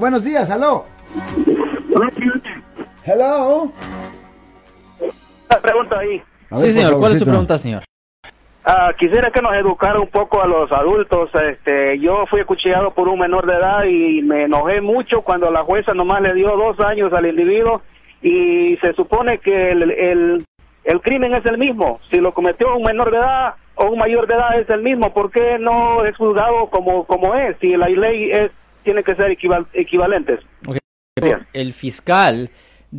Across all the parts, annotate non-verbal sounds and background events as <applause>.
Buenos días, aló. Hello. Una pregunta ahí. Ver, sí, señor. ¿Cuál es su pregunta, señor? Ah, quisiera que nos educara un poco a los adultos. Este, yo fui acuchillado por un menor de edad y me enojé mucho cuando la jueza nomás le dio dos años al individuo y se supone que el, el, el crimen es el mismo. Si lo cometió un menor de edad o un mayor de edad es el mismo, ¿por qué no es juzgado como, como es? Si la ley es, tiene que ser equival- equivalentes. El fiscal,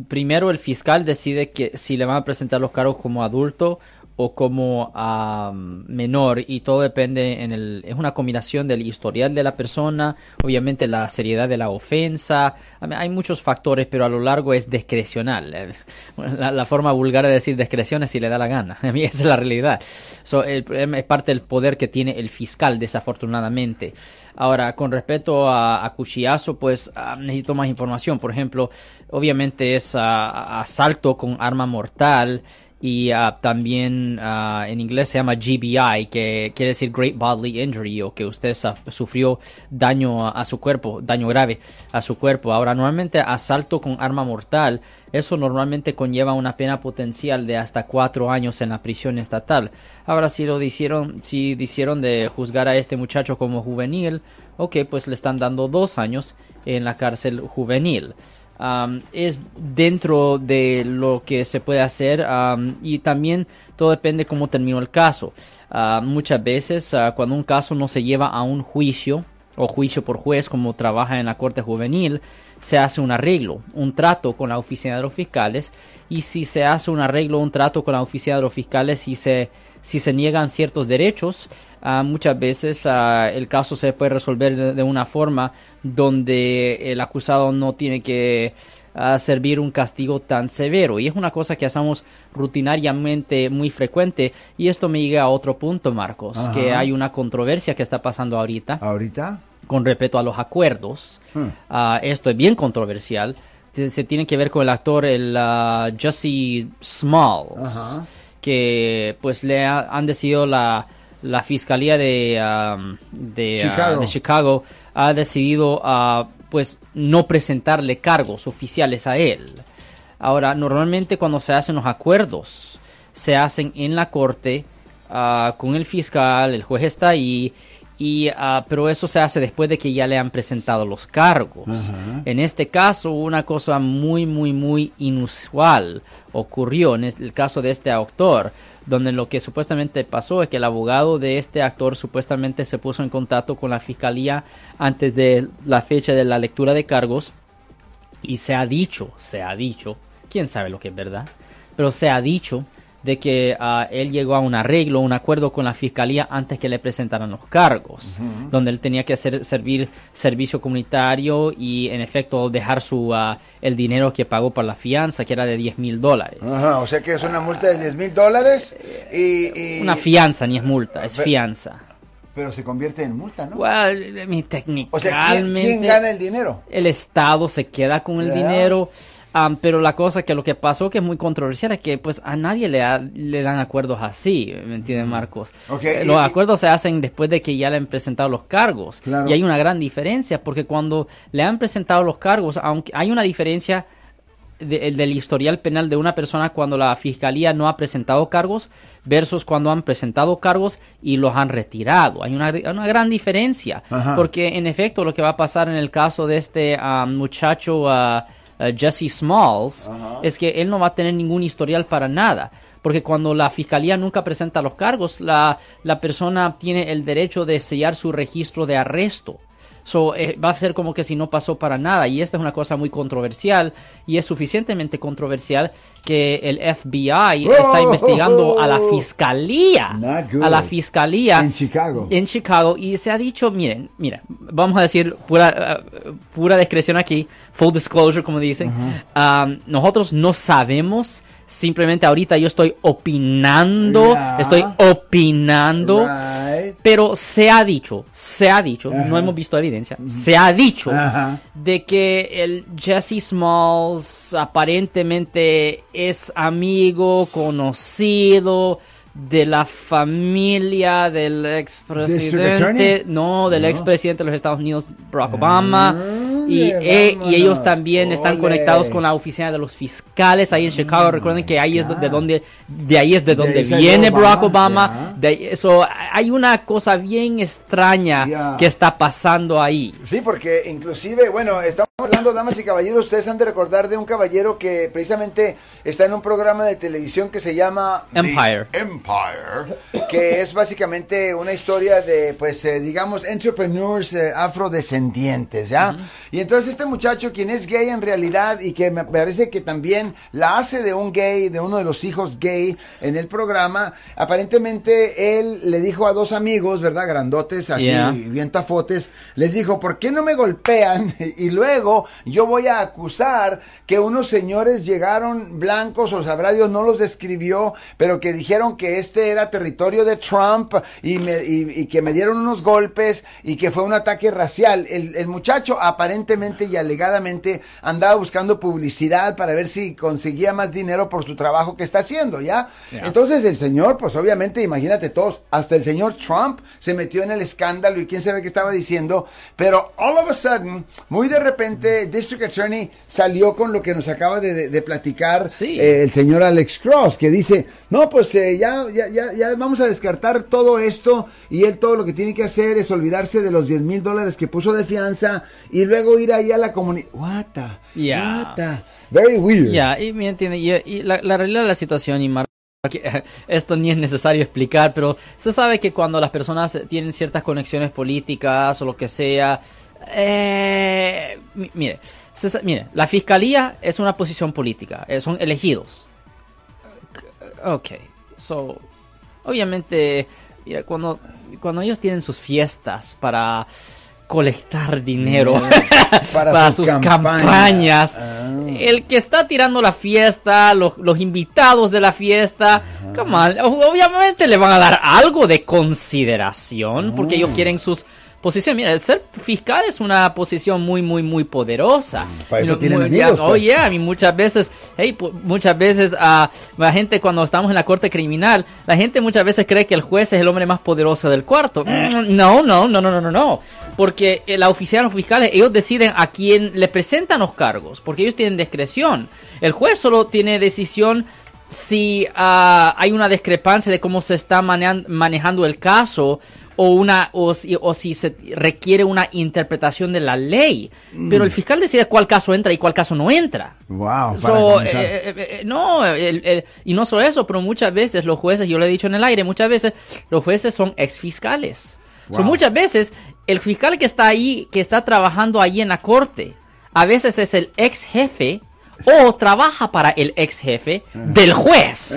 primero el fiscal decide que si le van a presentar los cargos como adulto o como am, menor y todo depende en el es una combinación del historial de la persona obviamente la seriedad de la ofensa hay muchos factores pero a lo largo es discrecional Eh, la, forma vulgar de decir discreción es si le da la gana <laughs> a mí esa es la realidad. So, el es parte del poder que tiene el fiscal desafortunadamente. Ahora con respecto a, a cuchillazo pues ah, necesito más información. Por ejemplo obviamente es ah, asalto con arma mortal y ah, también ah, en inglés se llama GBI, que quiere decir Great Bodily Injury, o que usted sufrió daño a, a su cuerpo, daño grave a su cuerpo. Ahora, normalmente asalto con arma mortal, eso normalmente conlleva una pena potencial de hasta cuatro años en la prisión estatal. Ahora, si lo hicieron, si hicieron de juzgar a este muchacho como juvenil, ok, pues le están dando dos años en la cárcel juvenil es dentro de lo que se puede hacer y también todo depende cómo terminó el caso. Ah, muchas veces ah, cuando un caso no se lleva a un juicio o juicio por juez como trabaja en la corte juvenil, se hace un arreglo, un trato con la oficina de los fiscales y si se hace un arreglo, un trato con la oficina de los fiscales y se si se niegan ciertos derechos, ah, muchas veces el caso se puede resolver de una forma donde el acusado no tiene que ah, servir un castigo tan severo. Y es una cosa que hacemos rutinariamente muy frecuente. Y esto me llega a otro punto, Marcos, Ajá. que hay una controversia que está pasando ahorita ¿Ahorita? con respecto a los acuerdos. Hmm. Ah, esto es bien controversial. Se, se tiene que ver con el actor, el ah, Jesse Smalls, Ajá. que pues le ha- han decidido la, la fiscalía de, de Chicago ha decidido ah, pues no presentarle cargos oficiales a él. Ahora, normalmente cuando se hacen los acuerdos, se hacen en la corte ah, con el fiscal, el juez está ahí, y, ah, pero eso se hace después de que ya le han presentado los cargos. En este caso, una cosa muy, muy, muy inusual ocurrió en el caso de este actor, donde lo que supuestamente pasó es que el abogado de este actor supuestamente se puso en contacto con la fiscalía antes de la fecha de la lectura de cargos y se ha dicho, se ha dicho, quién sabe lo que es verdad, pero se ha dicho de que ah, él llegó a un arreglo, un acuerdo con la fiscalía antes que le presentaran los cargos, donde él tenía que hacer servir servicio comunitario y en efecto dejar su ah, el dinero que pagó por la fianza, que era de 10 mil dólares. O sea que es una multa de 10 mil dólares y, y- Una fianza, ni es multa, es fianza. Pero se convierte en multa, ¿no? Well, I mean, o sea, ¿quién, técnicamente- quién gana el dinero? el Estado se queda con el dinero. Am, pero la cosa que lo que pasó que es muy controversial es que pues a nadie le, da- le dan acuerdos así, ¿me entiendes Marcos? Eh, y- los y- acuerdos se hacen después de que ya le han presentado los cargos. Claro. Y hay una gran diferencia porque cuando le han presentado los cargos, aunque hay una diferencia de- el del historial penal de una persona cuando la fiscalía no ha presentado cargos versus cuando han presentado cargos y los han retirado. Hay una, una gran diferencia. Ajá. Porque en efecto lo que va a pasar en el caso de este ah, muchacho ah, ah, Jesse Smalls es que él no va a tener ningún historial para nada. Porque cuando la fiscalía nunca presenta los cargos, la, la persona tiene el derecho de sellar su registro de arresto. So, eh, va a ser como que si no pasó para nada. Y esta es una cosa muy controversial. Y es suficientemente controversial que el FBI está Oh, investigando oh, a la oh. fiscalía. A la fiscalía. En Chicago. En Chicago. Y se ha dicho, miren, mira, vamos a decir pura, uh, pura discreción aquí. Full disclosure, como dicen. Um, nosotros no sabemos. Simplemente ahorita yo estoy opinando. Estoy opinando. Right. Pero se ha dicho, se ha dicho, Ajá. no hemos visto evidencia, se ha dicho Ajá. de que el Jesse Smalls aparentemente es amigo, conocido de la familia del expresidente, no, del No. expresidente de los Estados Unidos, Barack Obama, y, eh, y ellos también están Ole. conectados con la oficina de los fiscales ahí en Chicago. Recuerden que ahí es de donde, de ahí es de donde salió viene Obama, Barack Obama. ya. De eso hay una cosa bien extraña Ya. que está pasando ahí. Sí, porque inclusive, bueno, estamos hablando, damas y caballeros, ustedes han de recordar de un caballero que precisamente está en un programa de televisión que se llama The Empire. Empire, que es básicamente una historia de, pues, eh, digamos, entrepreneurs eh, afrodescendientes, ¿ya? Y entonces este muchacho, quien es gay en realidad y que me parece que también la hace de un gay, de uno de los hijos gay en el programa, aparentemente él le dijo a dos amigos, ¿verdad? Grandotes, así, Yeah. bien tafotes, les dijo, ¿por qué no me golpean? <laughs> Y luego yo voy a acusar que unos señores llegaron blancos, o sabrá Dios, no los describió, pero que dijeron que este era territorio de Trump y, me- y- y que me dieron unos golpes y que fue un ataque racial. El, el muchacho aparentemente y alegadamente andaba buscando publicidad para ver si conseguía más dinero por su trabajo que está haciendo, ¿ya? Entonces el señor, pues obviamente, imagínate todos, hasta el señor Trump se metió en el escándalo y quién sabe qué estaba diciendo, pero all of a sudden, muy de repente, District Attorney salió con lo que nos acaba de, de- de platicar Sí. eh, el señor Alex Cross, que dice, no, pues eh, ya, ya, ya, ya vamos a descartar todo esto y él todo lo que tiene que hacer es olvidarse de los 10 mil dólares que puso de fianza y luego ir ahí a la comunidad. What the? Yeah. What the? Very weird. Ya, y me entiende, y, y la, la realidad de la situación, y Mar- <laughs> esto ni es necesario explicar, pero se sabe que cuando las personas tienen ciertas conexiones políticas o lo que sea, eh, mi- mire, se mire, la fiscalía es una posición política, eh, son elegidos. Ok, so, obviamente, mira, cuando, cuando ellos tienen sus fiestas para colectar dinero <laughs> Para para, su sus campaña. campañas, Ah. el que está tirando la fiesta, los, los invitados de la fiesta, come on, obviamente le van a dar algo de consideración porque ellos quieren sus posiciones. Mira, el ser fiscal es una posición muy, muy, muy poderosa. Para eso no- tienen muy- amigos, ya- Oh, yeah, y muchas veces, hey, muchas veces ah, la gente cuando estamos en la corte criminal, la gente muchas veces cree que el juez es el hombre más poderoso del cuarto. Mm, No, no, no, no, no, no, no. Porque la oficial, los fiscales, ellos deciden a quién le presentan los cargos, porque ellos tienen discreción. El juez solo tiene decisión si ah, hay una discrepancia de cómo se está manejando el caso o una o si, o si se requiere una interpretación de la ley. Pero el fiscal decide cuál caso entra y cuál caso no entra. Wow. So, eh, eh, eh, no, el- el- y no solo eso, pero muchas veces los jueces, yo lo he dicho en el aire, muchas veces los jueces son ex fiscales. So, Wow. muchas veces el fiscal que está ahí, que está trabajando ahí en la corte, a veces es el ex jefe o trabaja para el ex jefe del juez.